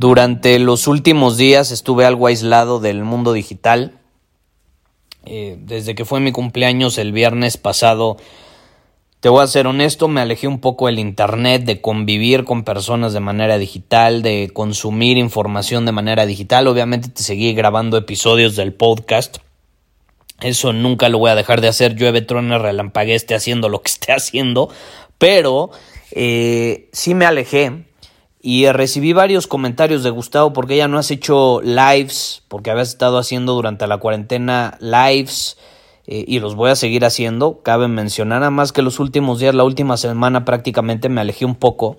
Durante los últimos días estuve algo aislado del mundo digital. Eh, desde que fue mi cumpleaños el viernes pasado, te voy a ser honesto, me alejé un poco del Internet, de convivir con personas de manera digital, de consumir información de manera digital. Obviamente te seguí grabando episodios del podcast. Eso nunca lo voy a dejar de hacer. Llueve, truena, relampague, esté haciendo lo que esté haciendo. Pero eh, sí me alejé y recibí varios comentarios de Gustavo porque ya no has hecho lives, porque habías estado haciendo durante la cuarentena lives eh, y los voy a seguir haciendo. Cabe mencionar nada más que los últimos días, la última semana prácticamente me alejé un poco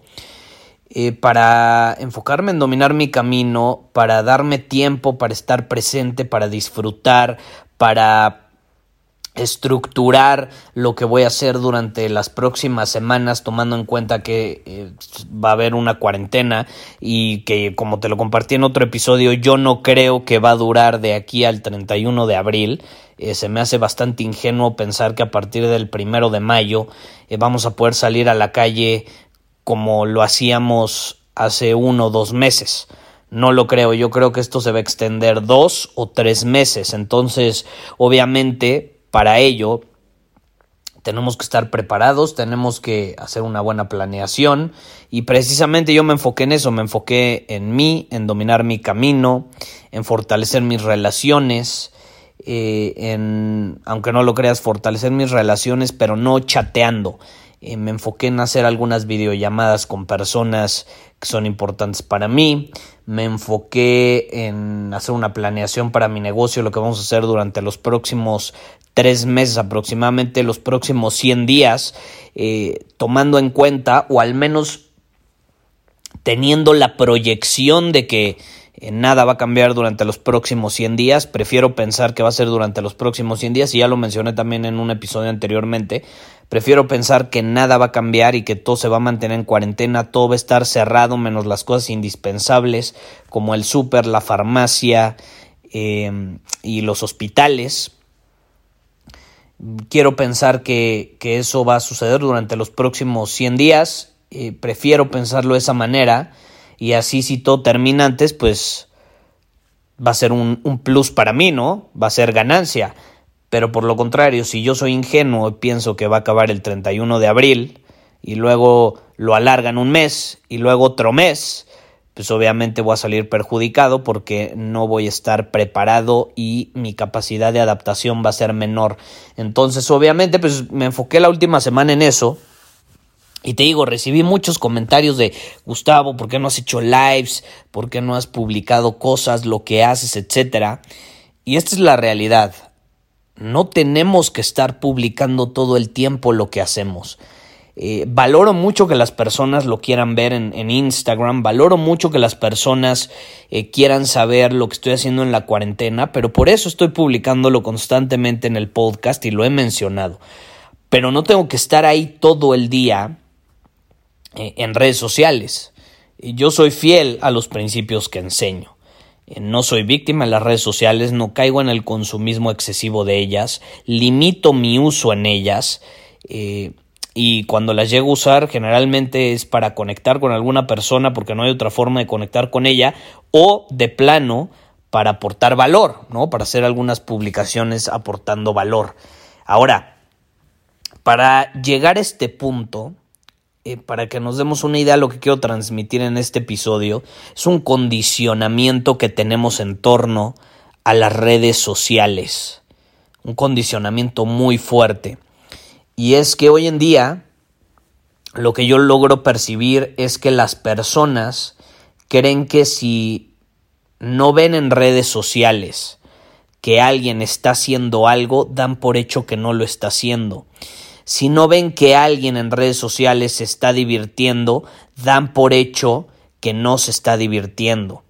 eh, para enfocarme en dominar mi camino, para darme tiempo, para estar presente, para disfrutar, para estructurar lo que voy a hacer durante las próximas semanas tomando en cuenta que eh, va a haber una cuarentena y que como te lo compartí en otro episodio yo no creo que va a durar de aquí al 31 de abril. Eh, se me hace bastante ingenuo pensar que a partir del primero de mayo eh, vamos a poder salir a la calle como lo hacíamos hace uno o dos meses. No lo creo, yo creo que esto se va a extender dos o tres meses. Entonces, obviamente, para ello, tenemos que estar preparados, tenemos que hacer una buena planeación y precisamente yo me enfoqué en eso, me enfoqué en mí, en dominar mi camino, en fortalecer mis relaciones, eh, en, aunque no lo creas, fortalecer mis relaciones, pero no chateando. Eh, me enfoqué en hacer algunas videollamadas con personas que son importantes para mí. Me enfoqué en hacer una planeación para mi negocio, lo que vamos a hacer durante los próximos tres meses aproximadamente, los próximos 100 días, eh, tomando en cuenta o al menos teniendo la proyección de que eh, nada va a cambiar durante los próximos 100 días. Prefiero pensar que va a ser durante los próximos 100 días y ya lo mencioné también en un episodio anteriormente. Prefiero pensar que nada va a cambiar y que todo se va a mantener en cuarentena, todo va a estar cerrado menos las cosas indispensables como el súper, la farmacia eh, y los hospitales Quiero pensar que, eso va a suceder durante los próximos 100 días. Eh, prefiero pensarlo de esa manera. Y así si todo termina antes, pues va a ser un, un, plus para mí, ¿no? Va a ser ganancia. Pero por lo contrario, si yo soy ingenuo y pienso que va a acabar el 31 de abril y luego lo alargan un mes y luego otro mes, pues obviamente voy a salir perjudicado porque no voy a estar preparado y mi capacidad de adaptación va a ser menor. Entonces, obviamente, pues me enfoqué la última semana en eso. Y te digo, recibí muchos comentarios de Gustavo, ¿por qué no has hecho lives? ¿Por qué no has publicado cosas, lo que haces, etcétera? Y esta es la realidad. No tenemos que estar publicando todo el tiempo lo que hacemos. Eh, valoro mucho que las personas lo quieran ver en, Instagram, valoro mucho que las personas eh, quieran saber lo que estoy haciendo en la cuarentena, pero por eso estoy publicándolo constantemente en el podcast y lo he mencionado. Pero no tengo que estar ahí todo el día en redes sociales. Yo soy fiel a los principios que enseño. No soy víctima de las redes sociales, no caigo en el consumismo excesivo de ellas, limito mi uso en ellas y cuando las llego a usar generalmente es para conectar con alguna persona porque no hay otra forma de conectar con ella o de plano para aportar valor, ¿no? Para hacer algunas publicaciones aportando valor. Ahora, para llegar a este punto, eh, para que nos demos una idea de lo que quiero transmitir en este episodio, es un condicionamiento que tenemos en torno a las redes sociales. Un condicionamiento muy fuerte. Y es que hoy en día lo que yo logro percibir es que las personas creen que si no ven en redes sociales que alguien está haciendo algo, dan por hecho que no lo está haciendo. Si no ven que alguien en redes sociales se está divirtiendo, dan por hecho que no se está divirtiendo.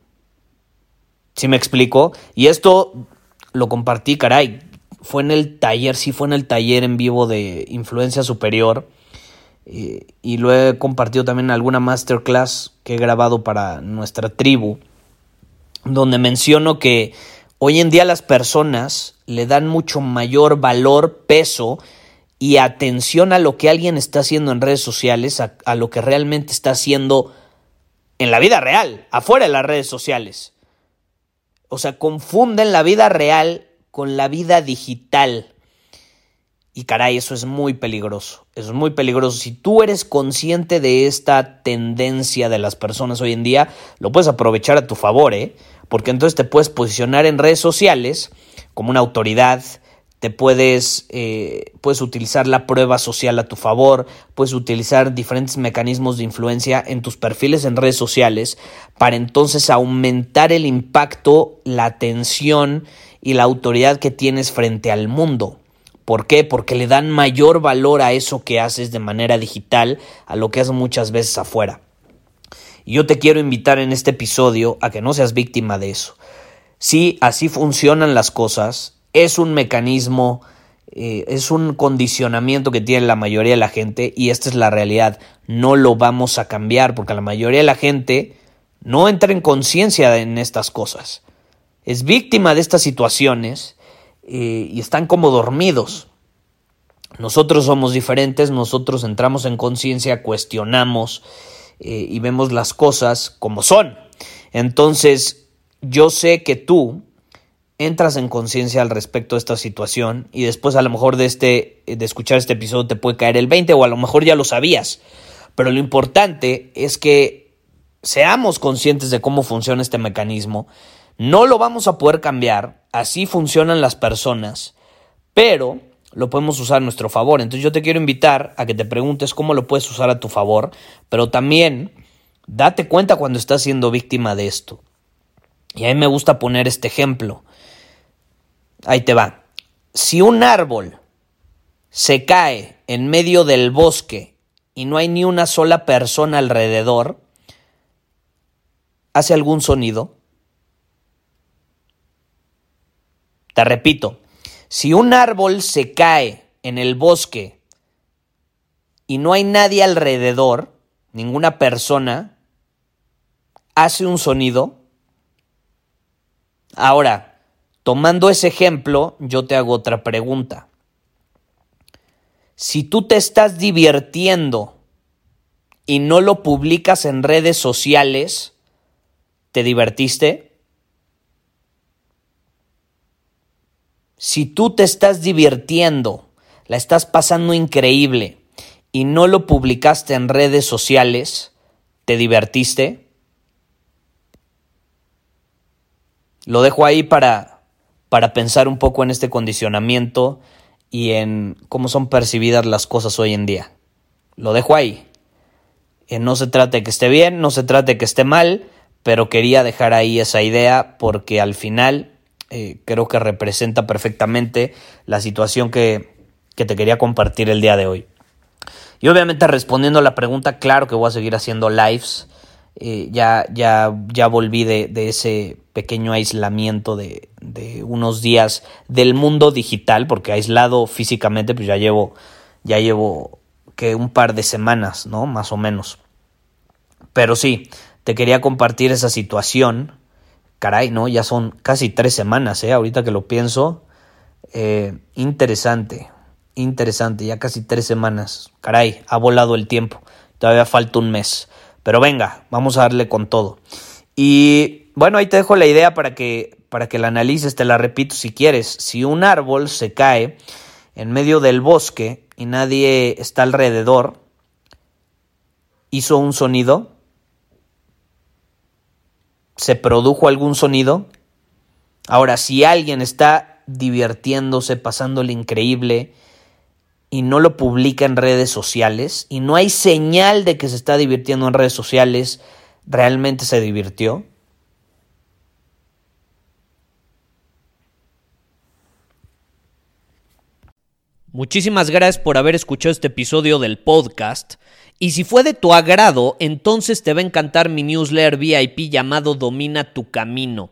¿Sí me explico? Y esto lo compartí, caray. Fue en el taller, sí fue en el taller en vivo de Influencia Superior. Eh, y lo he compartido también en alguna masterclass que he grabado para nuestra tribu. Donde menciono que Hoy en día las personas le dan mucho mayor valor, peso y atención a lo que alguien está haciendo en redes sociales, a, lo que realmente está haciendo en la vida real, afuera de las redes sociales. O sea, confunden la vida real con la vida digital. Y caray, eso es muy peligroso. es muy peligroso. Si tú eres consciente de esta tendencia de las personas hoy en día, lo puedes aprovechar a tu favor, ¿eh? porque entonces te puedes posicionar en redes sociales como una autoridad, te puedes, eh, puedes utilizar la prueba social a tu favor, puedes utilizar diferentes mecanismos de influencia en tus perfiles en redes sociales para entonces aumentar el impacto, la atención y la autoridad que tienes frente al mundo. ¿Por qué? Porque le dan mayor valor a eso que haces de manera digital a lo que haces muchas veces afuera. Y yo te quiero invitar en este episodio a que no seas víctima de eso. Si así funcionan las cosas, es un mecanismo, eh, es un condicionamiento que tiene la mayoría de la gente y esta es la realidad. No lo vamos a cambiar porque la mayoría de la gente no entra en conciencia en estas cosas. Es víctima de estas situaciones eh, y están como dormidos. Nosotros somos diferentes, nosotros entramos en conciencia, cuestionamos eh, y vemos las cosas como son. Entonces, yo sé que tú entras en conciencia al respecto de esta situación y después a lo mejor de este de escuchar este episodio te puede caer el 20 o a lo mejor ya lo sabías. Pero lo importante es que seamos conscientes de cómo funciona este mecanismo. No lo vamos a poder cambiar, así funcionan las personas, pero lo podemos usar a nuestro favor. Entonces yo te quiero invitar a que te preguntes cómo lo puedes usar a tu favor, pero también date cuenta cuando estás siendo víctima de esto. Y a mí me gusta poner este ejemplo. Ahí te va. Si un árbol se cae en medio del bosque y no hay ni una sola persona alrededor, ¿hace algún sonido? Te repito, si un árbol se cae en el bosque y no hay nadie alrededor, ninguna persona, hace un sonido. Ahora, tomando ese ejemplo, yo te hago otra pregunta. Si tú te estás divirtiendo y no lo publicas en redes sociales, ¿te divertiste? Si tú te estás divirtiendo, la estás pasando increíble y no lo publicaste en redes sociales, ¿te divertiste? Lo dejo ahí para, para pensar un poco en este condicionamiento y en cómo son percibidas las cosas hoy en día. Lo dejo ahí. No se trata de que esté bien, no se trata de que esté mal, pero quería dejar ahí esa idea porque al final eh, creo que representa perfectamente la situación que, te quería compartir el día de hoy. Y obviamente respondiendo a la pregunta, claro que voy a seguir haciendo lives. Eh, ya, ya, ya volví de, ese pequeño aislamiento de, de, unos días del mundo digital, porque aislado físicamente, pues ya llevo, ya llevo que un par de semanas, ¿no? Más o menos. Pero sí, te quería compartir esa situación Caray, ¿no? Ya son casi tres semanas, ¿eh? Ahorita que lo pienso. Eh, interesante, interesante, ya casi tres semanas. Caray, ha volado el tiempo. Todavía falta un mes. Pero venga, vamos a darle con todo. Y bueno, ahí te dejo la idea para que, para que la analices, te la repito si quieres. Si un árbol se cae en medio del bosque y nadie está alrededor, hizo un sonido, se produjo algún sonido, Ahora, si alguien está divirtiéndose, pasándole increíble y no lo publica en redes sociales y no hay señal de que se está divirtiendo en redes sociales, ¿realmente se divirtió? Muchísimas gracias por haber escuchado este episodio del podcast. Y si fue de tu agrado, entonces te va a encantar mi newsletter VIP llamado Domina tu Camino.